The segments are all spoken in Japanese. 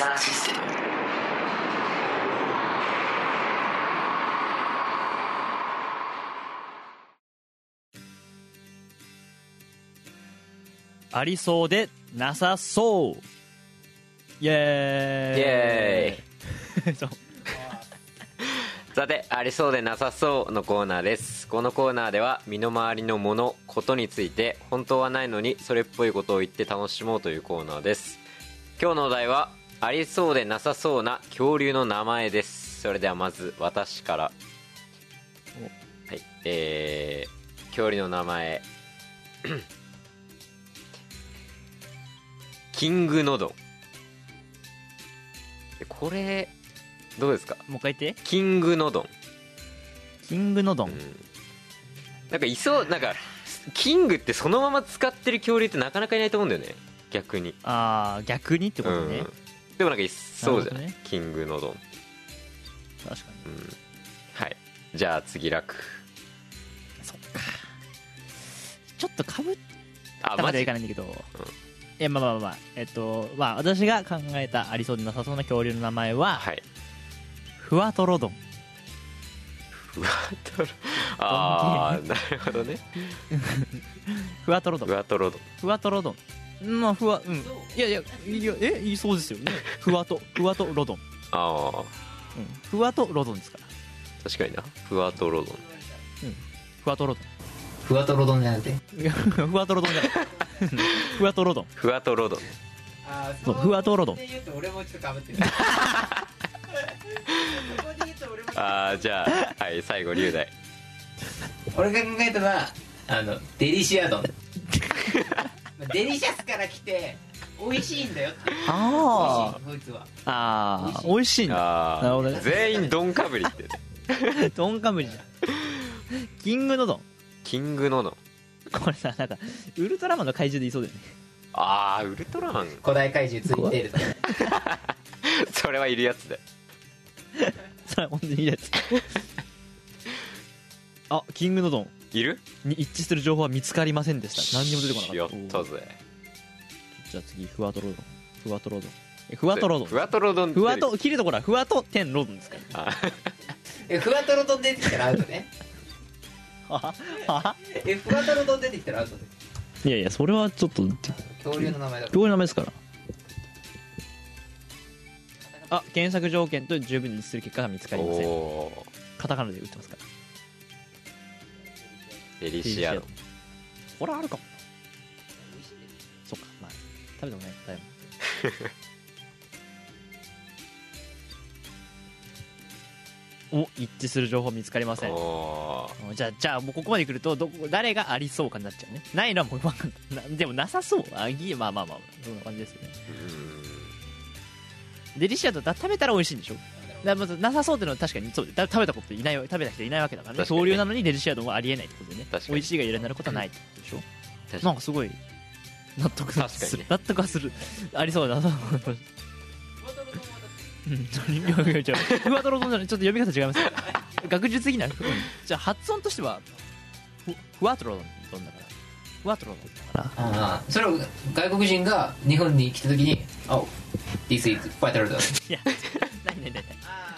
キサーシステムありそうでなさそう。イエーイ。さてありそうでなさそうのコーナーです。このコーナーでは身の回りのものことについて本当はないのにそれっぽいことを言って楽しもうというコーナーです。今日のお題はありそうでなさそうな恐竜の名前です。それではまず私から。はい。えー、恐竜の名前。キングノド。ンこれどうですか？もう一回言って。キングノドン。キングノドン、なんかいそうなんかキングってそのまま使ってる恐竜ってなかなかいないと思うんだよね。逆に。ああ逆にってことね、うんでもなんかいそうじゃない、なるほキングノドン。確かに。うん。はい。じゃあ次楽。そっか。ちょっとかぶっあたまではいかないんだけど、いやまあまあまあまあ。えっとまあ私が考えたありそうでなさそうな恐竜の名前は、はい。フワトロドン。ふわとろああなるほどね。フワトロドン。ふわとろドン。ふわとろどんうんまあふわうん。いやいやいやえいいそうですよね。ふわとふわとロドン、ああ。うん、ふわとロドンですから。確かにな。ふわとろドン。ふわとロドン。ふわとろ丼じゃなくて？い やふわとろどんじゃない。ふわとろどんふわとろドン。あそう。ふわとろどんで言うと俺もちょっとかぶってる。そこで言うと俺もああじゃあはい最後龍大。俺が考えたのはあのデリシア丼デリシャスから来て美味しいんだよって。あ美味しいこいつは。ああー。美味しい。んだあなるほど全員ドンかぶりってね。ドンカムリじゃん。キングノドンキングノドンこれさなんかウルトラマンの怪獣でいそうだよね。ああウルトラマン。古代怪獣ついてると それはいるやつだよ。それ本当にいいやつ。あキングノドンいる？に一致する情報は見つかりませんでした。何にも出てこなかっったぜ。じゃあ次ふわとろドンふわとろドンえふわとろドンふわとろふわと切るところはふわと点ロドンですか？らあえふわとろ丼出てきたらアウトね。はは。えふわとろ丼出てきたらアウトでいやいやそれはちょっと恐竜の名前だ。どういう名前ですから。あ検索条件と十分に一致する結果が見つかりません。おカタカナで打ってますから。ーデリシア。ドンこれあるかも。そっかまあ食べてもね誰もお一致する情報見つかりません。じゃあじゃあもうここまで来るとどこ誰がありそうかになっちゃうね。ないのはもうない。なでもなさそう。あぎまあまあまあそんな感じですよね。デリシアとだ食べたら美味しいんでしょ？だからまずなさそうっていうのは確かにそうでだ食べたこといない食べた人いないわけだからね。竜なのにデリシア丼はありえない。ってことでね美味しいがいらなることはないってことでしょ。確かなんかすごい納得がする、確納得がする。ありそうだな。うん。ちょいやいやいやふわとろ丼じゃない？ちょっと読み方違いますよ。学術的な、うんじゃあ発音としてはふふわとろ丼だから。ふわとろ丼だから。ああそれを外国人が日本に来た時に「Oh this is ファイタルドいや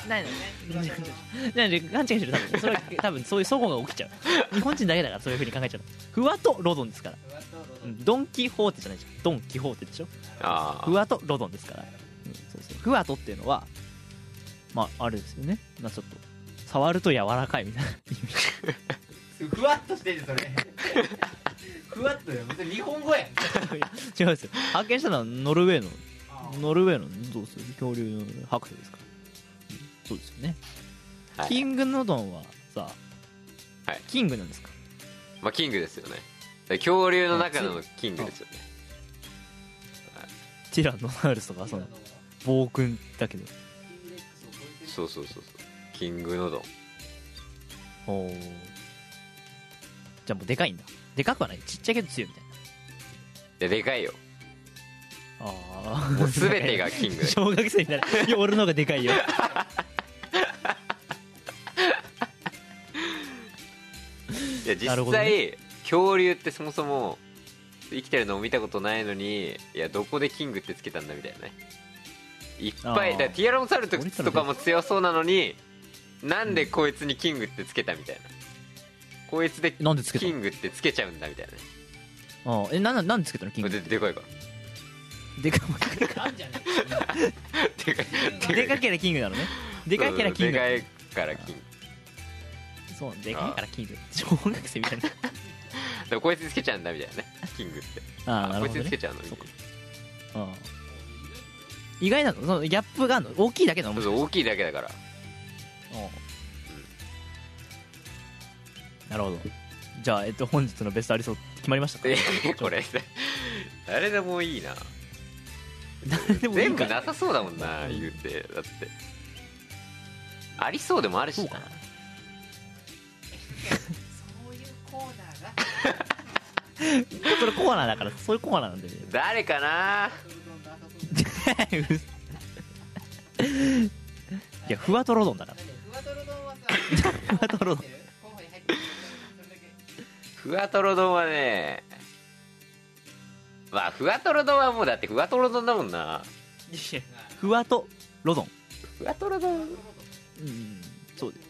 ないないないない勘違いしてる多分それは多分そういう齟齬が起きちゃう日本人だけだからそういうふうに考えちゃうふわとロドンですからうんドン・キホーテじゃないじゃんドン・キホーテでしょあふわとロドンですから、うん、そうそうふわとっていうのはまああれですよね。まあちょっと触ると柔らかいみたいな意味ふわっとしてるそれ。ふわっとよ。別に日本語やん。違うんですよ。発見したのはノルウェーのノルウェーのどうする恐竜の博士ですか？そうですよね、はい。キングノドンはさ、はい。キングなんですか？まあキングですよね。恐竜の中のキングですよね。ティラノサウルスとかその暴君だけど。そうそうそうそう。キングノドン。おーじゃあもうでかいんだ。でかくはない。ちっちゃいけど強いみたいででかいよ。なああもう全てがキング。小学生みたいないや俺の方がでかいよ いや実なるほど際、恐竜ってそもそも生きてるのを見たことないのにいやどこでキングってつけたんだみたいなね。いっぱいあー。だからティアロンサウルスとかも強そうなのになんでこいつにキングってつけたみたいな。こいつでなんでつけた？キングってつけちゃうんだみたいなね。ああえなんなんでつけたの？キング。ででかいか。らでかなんじゃねでかい。でかけりゃキングなのね。でかけりゃキング。でかいからキングそうでかいからキング。小学生みたいな。でもこいつにつけちゃうんだみたいなねキングって。ああなこるほどね。いつにつけちゃうのみたいなああ意外なのそのギャップがあるの大きいだけなのそうそう大きいだけだから。うん。なるほど。じゃあ、えっと、本日のベストありそう決まりましたか？え これ誰でもいいな。誰でもいい全部かなさそうだもんな言うてだって。ありそうでもあるしな それコーナーだからそういうコーナーなんでね。誰かな？いやふわとろ丼だから。ふわとろ丼はさ ふわとろ丼はねまあふわとろ丼はもうだってふわとろ丼だもんな。ふわとろ丼。ふわとろ丼？うんそうです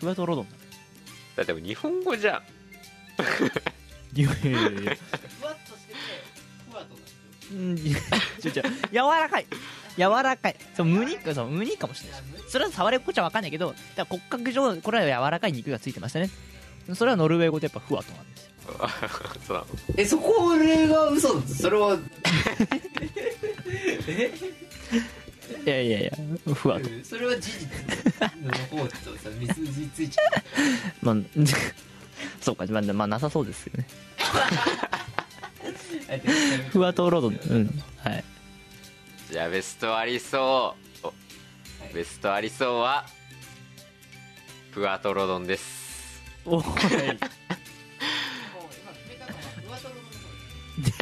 ふわとろ丼だってもう日本語じゃんいやいやいや。いやふわっとしててふわとなうんいやちょちょ柔らかい。柔らかい。そう無肉そう無肉かもしれないそれは触り心地は分かんないけどだ骨格上これは柔らかい肉がついてましたね。それはノルウェー語でやっぱふわとなんですよ。そうなのえそこ俺が嘘だそれは。いやいやいやふわと。それは事実の方 とさ結びついちゃうまあ そうか、まあ、まあなさそうですよね。ふわとろ丼うん。はい。じゃあベストありそう。おはいベストありそうはふわとろ丼です。おい。もう今決めたのはふわとろ丼の方です。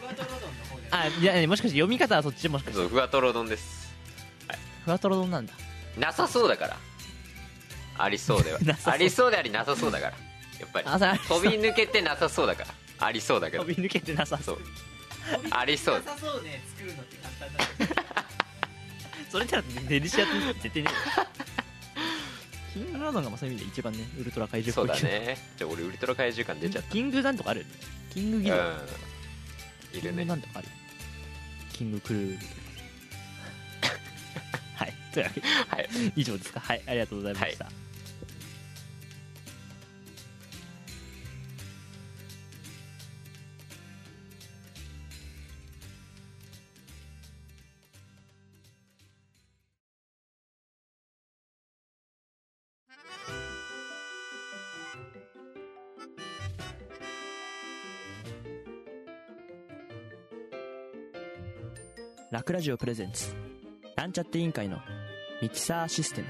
ふわとろ丼の方であいやもしかして読み方はそっちもしかして。そうふわとろ丼です。ふわとろ丼なんだ。なさそうだから。ありそうでは。ありそうでありなさそうだからやっぱり。飛び抜けてなさそうだから。ありそうだけど。飛び抜けてなさそそう。うありそうなさそうね作るのって簡単だ それじゃデリシアって絶対ねキングラドンがまあそういう意味で一番ねウルトラ怪獣そうだね。じゃあ俺ウルトラ怪獣感出ちゃっキングなんとかある？キングギド。たうん。いキングるねなんとかある？キングクルー。ル はい。というわけで。はい。以上ですか。はい。ありがとうございました、ラクラジオプレゼンツ。なんちゃって委員会のミキサーシステム。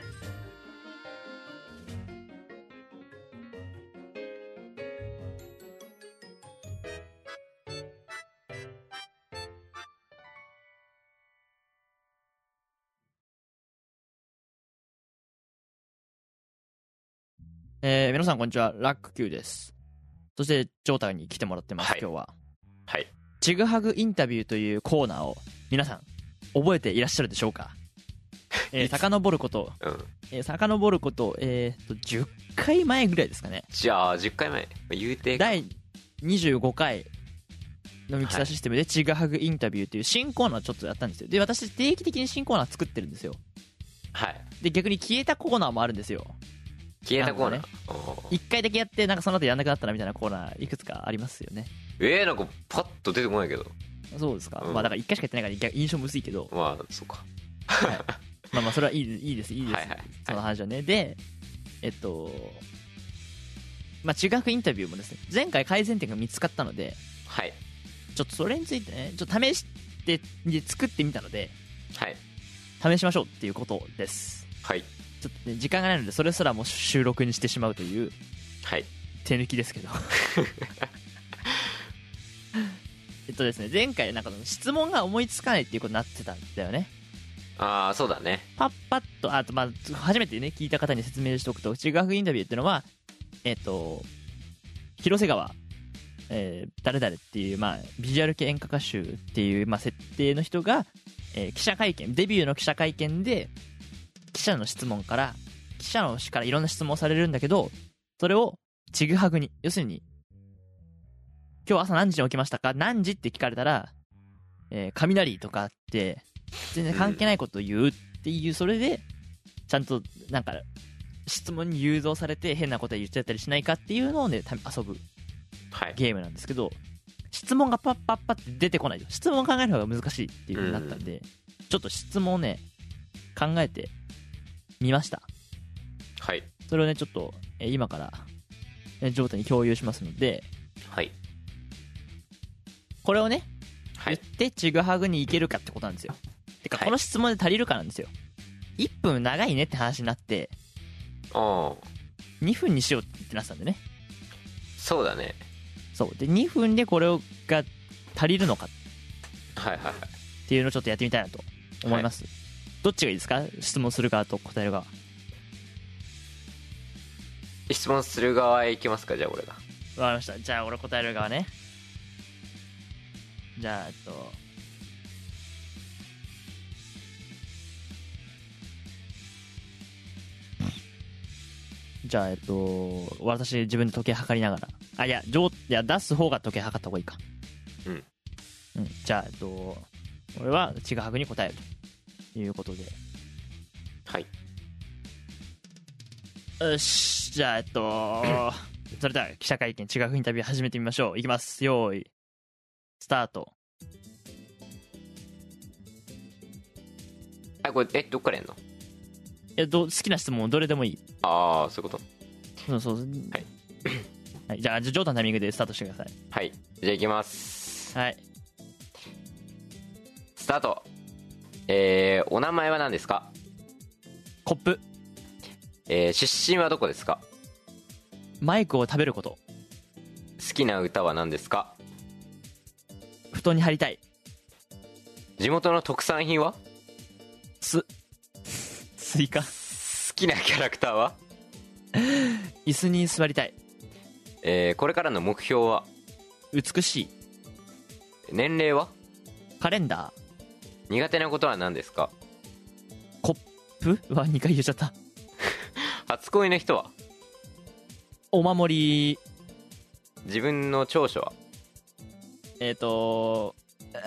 えー、皆さんこんにちは。ラック Q です。そしてジョータに来てもらってます、はい。今日は。はい。ちぐはぐインタビューというコーナーを皆さん覚えていらっしゃるでしょうか？えー、遡ること、うん。えー、遡ること、えー、と10回前ぐらいですかね。じゃあ10回前。言うて。第25回のミキサーシステムでちぐはぐインタビューという新コーナーちょっとやったんですよ。で私定期的に新コーナー作ってるんですよ。はい。で逆に消えたコーナーもあるんですよ。消えたコーナー、なんかおー。一回だけやってなんかその後やんなくなったなみたいなコーナーいくつかありますよね。えー、なんかパッと出てこないけどそうですか、うん。まあだから一回しかやってないから逆印象むずいけど。まあそうか。まあまあそれはいいいいですいいです、はいはいその話はね。でえっとまあ中学インタビューもですね前回改善点が見つかったのではい。ちょっとそれについてねちょっと試してで作ってみたのではい。試しましょうっていうことです。はい。ちょっとね時間がないのでそれすらも収録にしてしまうというはい。手抜きですけど とですね前回なんか質問が思いつかないっていうことになってたんだよね。ああそうだね。パッパッとあとまあ初めてね聞いた方に説明しておくと中学インタビューっていうのはえっと広瀬川えー誰々っていう、まあ、ビジュアル系演歌歌手っていう、まあ、設定の人が、えー記者会見デビューの記者会見で記者の質問から記者の氏からいろんな質問をされるんだけどそれをちぐはぐに要するに今日朝何時に起きましたか？何時って聞かれたら、えー雷とかって全然関係ないことを言うっていうそれでちゃんとなんか質問に誘導されて変なこと言っちゃったりしないかっていうのをねた遊ぶはい。ゲームなんですけど質問がパッパッパって出てこない質問を考える方が難しいっていう風になったんで、ちょっと質問をね考えてみました。はい。それをねちょっとえー今からえージョータに共有しますのではいこれをね言っはいてちぐはぐにいけるかってことなんですよ。てかはい。この質問で足りるかなんですよ。1分長いねって話になってああ。2分にしようってなってたんでね。そうだね。そう。で2分でこれをが足りるのか。はいはいはい。っていうのをちょっとやってみたいなと思います、どっちがいいですか？質問する側と答える側。質問する側へ行きますかじゃあ俺が。わかりました。じゃあ俺答える側ねじゃあえっとじゃあえっと私自分で時計測りながら。あいや上いや出す方が時計測った方がいいか。うん。うん。じゃあえっと俺はちぐはぐに答えるということで。はい。よし。じゃあえっと それでは記者会見違うインタビュー始めてみましょう。いきます。よーいスタート。あこれえどっからやんの？えど好きな質問どれでもいい。ああそういうこと。そうそう。はい、はい、じゃあじゃあジョータイミングでスタートしてください。はい。じゃあ行きます。はい。スタート。えー、お名前は何ですか？コップ。えー、出身はどこですか？マイクを食べること。好きな歌は何ですか？布団に入りたい。地元の特産品は？すスイカ？好きなキャラクターは？椅子に座りたい。えー、これからの目標は？美しい。年齢は？カレンダ苦手なことは何ですか？ーコップ？は2回言っちゃった。初恋の人は？お守り。自分の長所は？えっ、と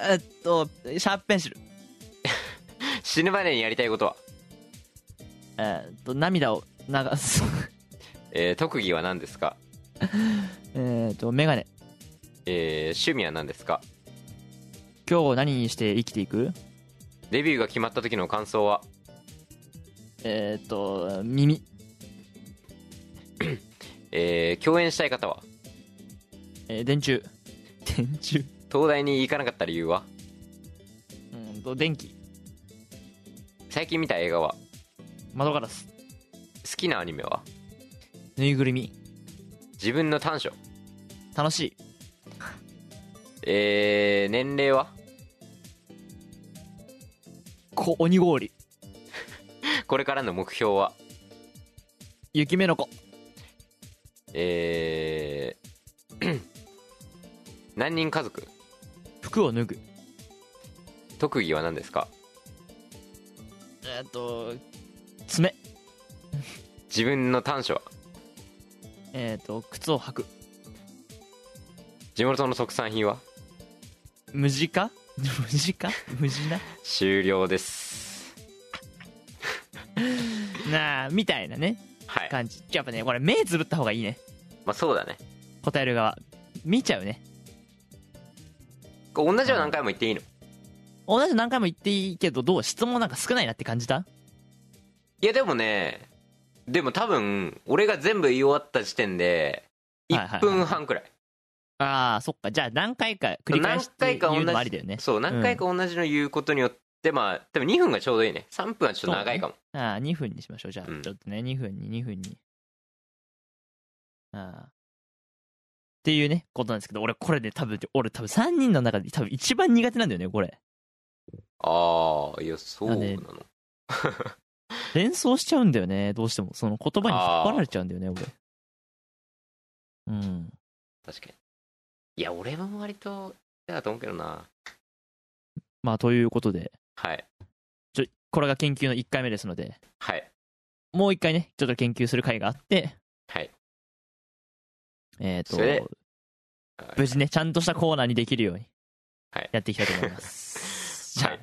えっとシャープペンシル。死ぬまでにやりたいことは？えっと涙を流す。えー、特技は何ですか？えっとメガネえー、趣味は何ですか？今日何にして生きていく？デビューが決まった時の感想は？えっ、と耳。えー、共演したい方は？えー電柱電柱。東大に行かなかった理由は？うんと電気。最近見た映画は？窓ガラス。好きなアニメは？ぬいぐるみ。自分の短所。楽しい。えー、年齢は？こ鬼氷。これからの目標は？雪目の子。えー、何人家族？服を脱ぐ。特技は何ですか？えっ、と爪。自分の短所は？えっ、と靴を履く。地元の特産品は？無地か？無地か？無地な？終了です。なあみたいなね。はい。感じ。やっぱねこれ目つぶった方がいいね。まあそうだね。答える側。見ちゃうね同じよう何回も言っていいの？同じ何回も言っていいけどどう？質問なんか少ないなって感じた？いやでもねでも多分俺が全部言い終わった時点で1はい。はいはい分半くらい,、ああそっか。じゃあ何回か繰り返して言うのもありだよね。そう何回か同じの言うことによって、まあ多分2分がちょうどいいね。3分はちょっと長いかも、ああ2分にしましょう。じゃあ、うん。ちょっとね2分に2分に。ああっていうねことなんですけど俺これね多分俺多分3人の中で多分一番苦手なんだよねこれ。ああいやそうなの、な 連想しちゃうんだよねどうしても。その言葉に引っ張られちゃうんだよね俺。うん。確かに。いや俺も割とだと思うけどな。まあということで。はい。ちょこれが研究の1回目ですので。はい。もう一回ねちょっと研究する回があってはいえっ、それでと無事ねちゃんとしたコーナーにできるようにはい。やっていきたいと思います、じゃあはい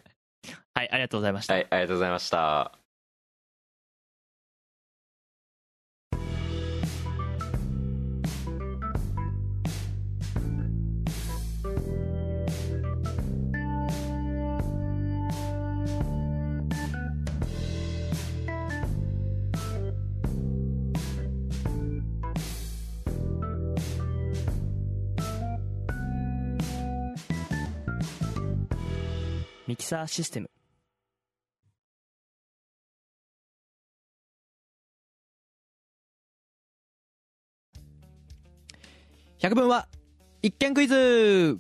はい、ありがとうございました、はいありがとうございましたキサーシステム。百分は一見クイズ。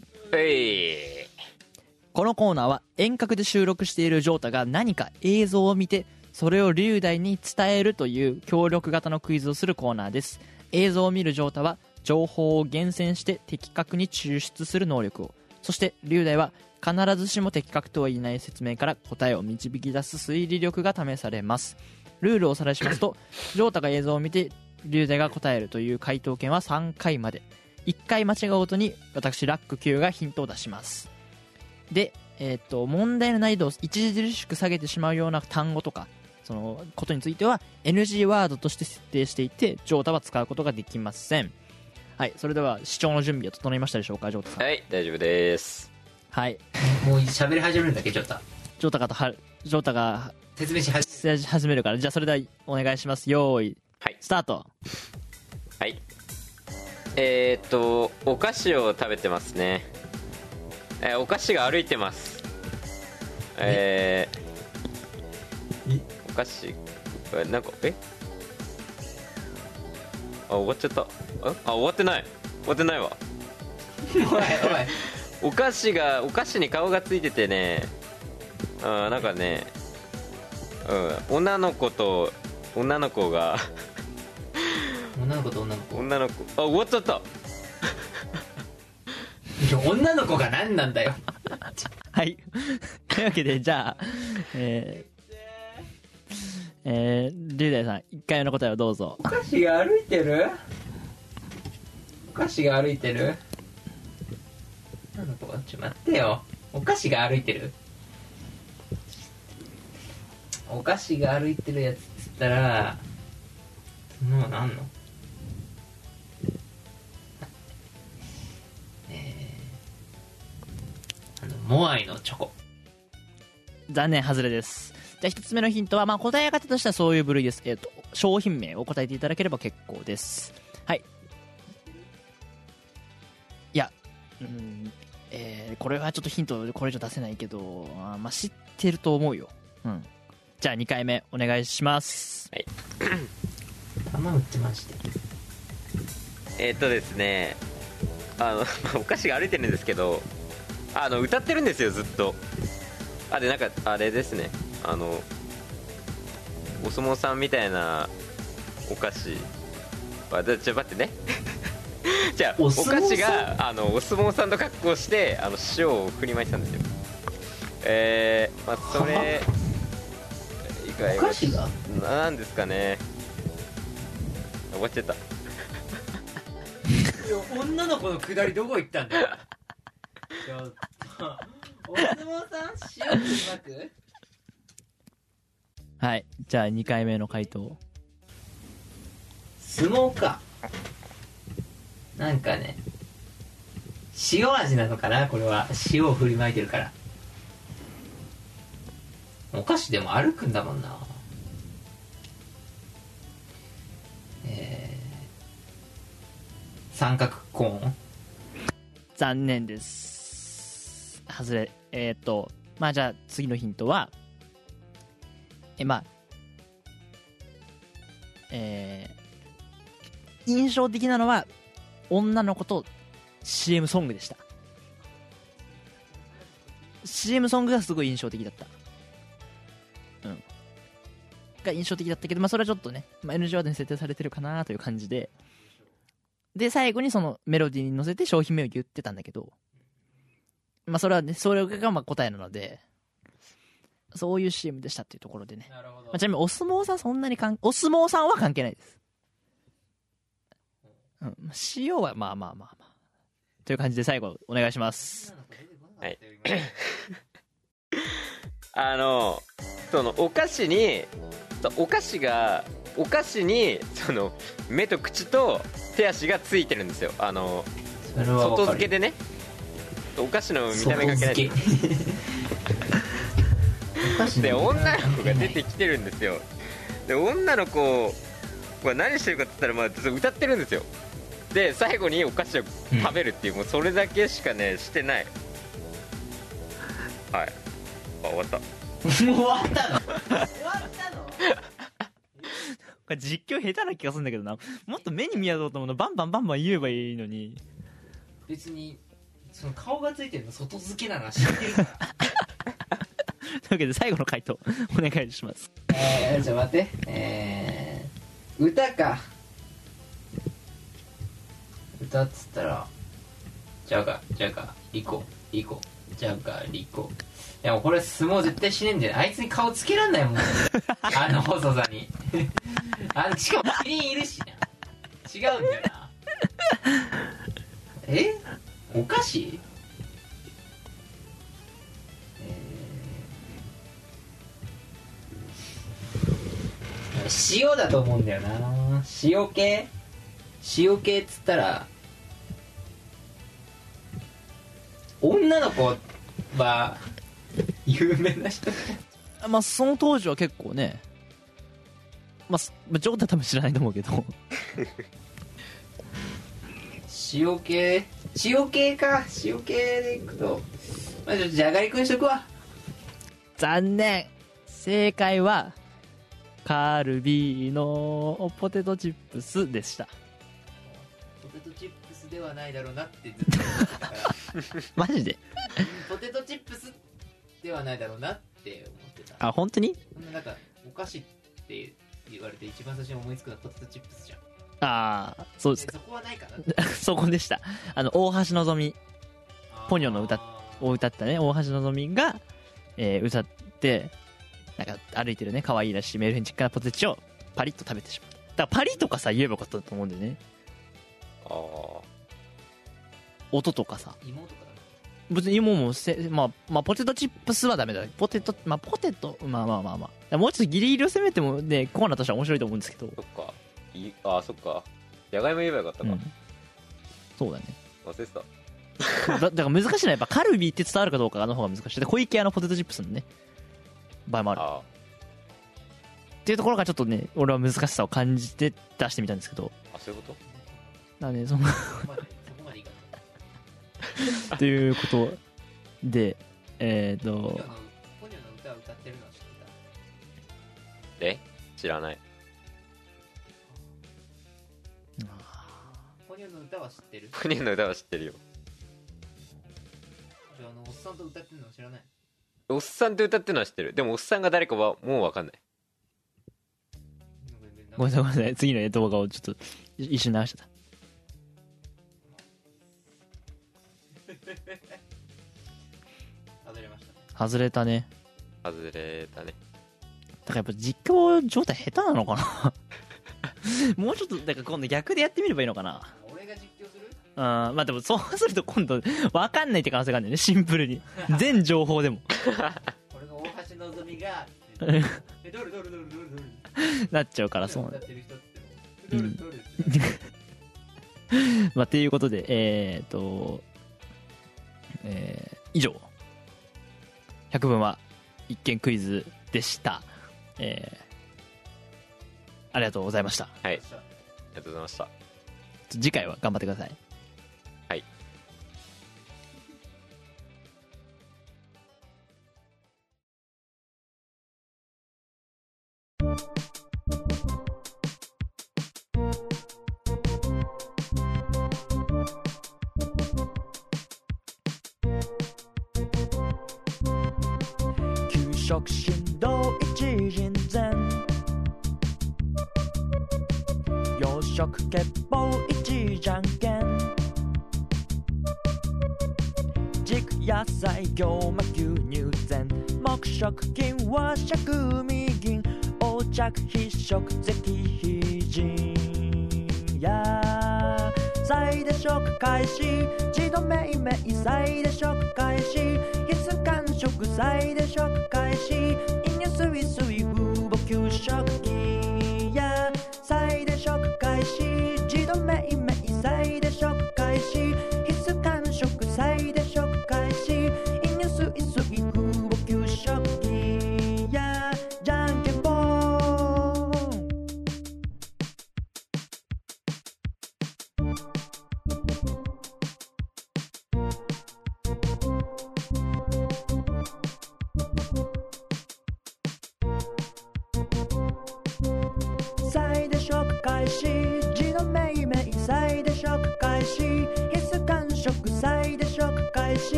このコーナーは遠隔で収録しているジョータが何か映像を見てそれを龍大に伝えるという協力型のクイズをするコーナーです。映像を見るジョータは情報を厳選して的確に抽出する能力を。そして龍大は必ずしも的確とは言えない説明から答えを導き出す推理力が試されます。ルールをおさらいしますと ジョータが映像を見て龍大が答えるという回答権は3回まで。1回間違うごとに私ラック Q がヒントを出します。で、えー、と問題の難易度を著しく下げてしまうような単語とかそのことについては NG ワードとして設定していてジョータは使うことができません。はいそれでは視聴の準備は整いましたでしょうかジョータさん。はい大丈夫です。はい。もう喋り始めるんだっけちょっと。ジョータがとはジョータが説明し始し始めるからじゃあそれではお願いします。よーい。はい。スタート。はい。えー、っとお菓子を食べてますね。えーお菓子が歩いてます。えー、お菓子えなんかえ？あ終わっちゃった。ああ終わってない。終わってないわ。め おいおいお菓子がお菓子に顔がついててね。あーなんかね。うん。女の子と女の子が。女の子と女の子？女の子。あ終わっちゃった。いや女の子が何なんだよ。はい。というわけでじゃあえーえー、龍大さん1回目の答えをどうぞ。お菓子が歩いてる？お菓子が歩いてる？女の子がちょ待ってよ。お菓子が歩いてる？お菓子が歩いてるやつっつったらそんなのあんの？えー、あのモアイのチョコ。残念外れです。じゃあ1つ目のヒントは、まあ、答え方としてはそういう部類です。えっ、と商品名を答えていただければ結構です。はい。いやうん。えーこれはちょっとヒントこれ以上出せないけどあーまあ知ってると思うよ。うん。じゃあ2回目お願いします。玉打ってまして。えーっとですねあの お菓子が歩いてるんですけどあの歌ってるんですよずっと。あでなんかあれですね。あのお相撲さんみたいなお菓子。あでちょ待ってね じゃあおお菓子があのお相撲さんの格好をしてあの塩を振りまいてたんですよ。えー、まあそれ以外お菓子が？なんですかね。終わっちゃった。女の子のくだりどこ行ったんだよ。ちょっと。お相撲さん塩振りまくはいじゃあ2回目の回答。相撲かなんかね塩味なのかなこれは。塩を振りまいてるから。お菓子でも歩くんだもんな。えー、三角コーン。残念です。外れえっ、とまあじゃあ次のヒントはえまあえー印象的なのは女の子と CM ソングでした。CM ソングがすごい印象的だった。うん。が印象的だったけどまあそれはちょっとね、まあ、NG ワードに設定されてるかなという感じで。で最後にそのメロディーに乗せて商品名を言ってたんだけど。まあそれはねそれがまあ答えなのでそういう CM でしたっていうところでね、なるほど。まあ、ちなみにお相撲さんそんなにかんお相撲さんは関係ないですうん。まあ塩はまあまあまあまあ。という感じで最後お願いします。はい。あのそのお菓子にお菓子がお菓子にその目と口と手足がついてるんですよ。あの外付けでね。お菓子の見た目がけない での女の子が出てきてるんですよ。で女の子は何してるかって言ったら、まあ、歌ってるんですよ。で最後にお菓子を食べるっていう、もうそれだけしかねしてない。はい。あ終わった。もう終わったの？終わったの？これ実況下手な気がするんだけどな。もっと目に見やろうと思うの。バンバンバンバン言えばいいのに。別にその顔がついてるの外付けなのは知ってるから。というわけで最後の回答お願いします。えー、じゃあ待って。えー、歌か。歌っつったらじゃがじゃがリコリコじゃがリコ。いやもこれ相撲絶対しねえんだよあいつに顔つけらんないもん。あの細さに。あしかもキリンいるしな。違うんだよな。え？お菓子塩だと思うんだよな。塩系？塩系っつったら女の子は有名な人まあその当時は結構ねまあすまあジョータ多分知らないと思うけど。塩系？塩系か。塩系でいくとまあじゃがりこにしとくわ。残念。正解はカルビーのポテトチップスでした。ポテトチップスではないだろうなってずっと思ってた。か らマジで？ポテトチップスではないだろうなって思ってた。あ本当に？そんななんかお菓子って言われて一番最初に思いつくのはポテトチップスじゃん。ああそうです。かでそこはないかな。そこでした。あの大橋のぞみ。ポニョの歌あを歌ったね。大橋のぞみが、えー歌ってなんか歩いてるね可愛いらしいメルヘンチックなポテチをパリッと食べてしまう。だからパリとかさ言えばよかったと思うんだよね。あー。音とかさ。ー妹かな別に芋もせ、まあ、まあポテトチップスはダメだ。ポテトまあポテトまあまあまあまあ。もうちょっとギリギリを攻めてもねコーナーとしては面白いと思うんですけど、そっか。いあーそっか。じゃがいも言えばよかったか、うん、そうだね。忘れてた。だだから難しいのはやっぱカルビーって伝わるかどうかの方が難しい。で小池屋のポテトチップスのね場合もある。あっていうところがちょっとね俺は難しさを感じて出してみたんですけど。ーあそういうこと？だからねそのそこまでそこまでいいかな。っていうことでえっ、ポニョのと。ポニョの歌を歌ってるのは知ってえ？知らない。たポニョの歌は知ってる？ポニョの歌は知ってるよ。じゃああのおっさんと歌ってるのは知らない？おっさんって歌ってるのは知ってる。でもおっさんが誰かはもう分かんない。ごめんなさい。ごめんなさい次の動画をちょっと一瞬流してた。外れましたね。外れたね。外れたね。だからやっぱ実況状態下手なのかな？もうちょっとだから今度逆でやってみればいいのかな？まあでもそうすると今度分かんないって可能性があるんだよね。シンプルに。全情報でも。これが大橋のぞみがえどれどれどれどれどれなっちゃうからそう。なんだうん。まあ、っていうことで、えー、っと、えー以上、百聞は一見クイズでした。えーありがとうございました。はい。ありがとうございました。次回は頑張ってください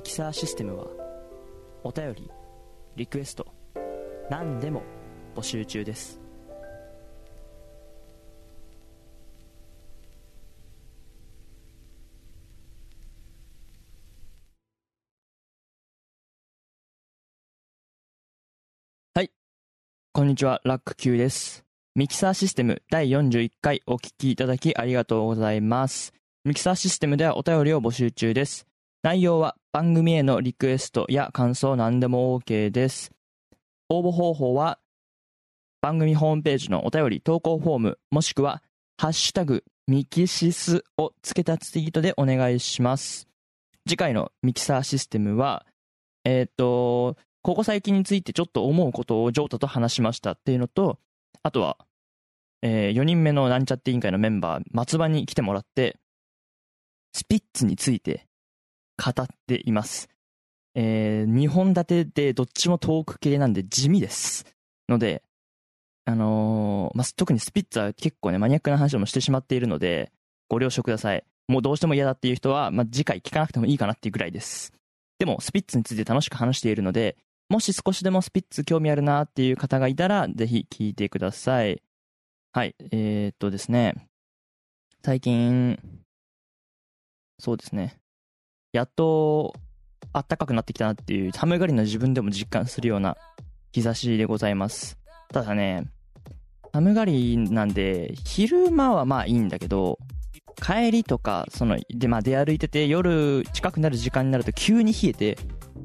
ミキサーシステムはお便りリクエスト何でも募集中です。はい。こんにちは。ラック Q です。ミキサーシステム第41回お聞きいただきありがとうございます。ミキサーシステムではお便りを募集中です。内容は番組へのリクエストや感想何でも OK です。応募方法は番組ホームページのお便り投稿フォームもしくはハッシュタグミキシスをつけたツイートでお願いします。次回のミキサーシステムは、えーと、ここ最近についてちょっと思うことをジョータと話しましたっていうのと、あとは、え4人目のなんちゃって委員会のメンバー、松葉に来てもらって、スピッツについて語っています。えー、2本立てでどっちもトーク系なんで地味です。ので、あのーまあ、特にスピッツは結構ね、マニアックな話もしてしまっているので、ご了承ください。もうどうしても嫌だっていう人は、まあ、次回聞かなくてもいいかなっていうぐらいです。でも、スピッツについて楽しく話しているので、もし少しでもスピッツ興味あるなっていう方がいたら、ぜひ聞いてください。はい、えー、っとですね、最近、そうですね、やっと暖かくなってきたなっていう寒がりの自分でも実感するような日差しでございます。ただね寒がりなんで昼間はまあいいんだけど帰りとかそので、まあ、出歩いてて夜近くなる時間になると急に冷えて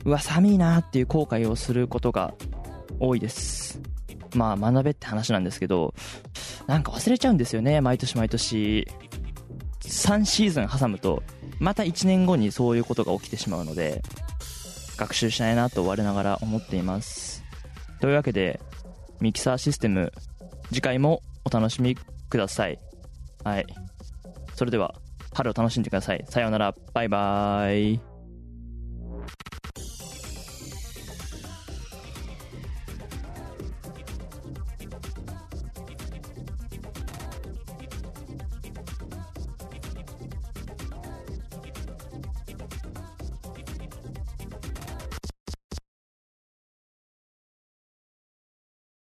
うわ寒いなっていう後悔をすることが多いです。まあ学べって話なんですけどなんか忘れちゃうんですよね毎年毎年。3シーズン挟むと。また1年後にそういうことが起きてしまうので学習したいなと我ながら思っています。というわけでミキサーシステム次回もお楽しみください。はい。それでは春を楽しんでください。さようなら。バイバーイ。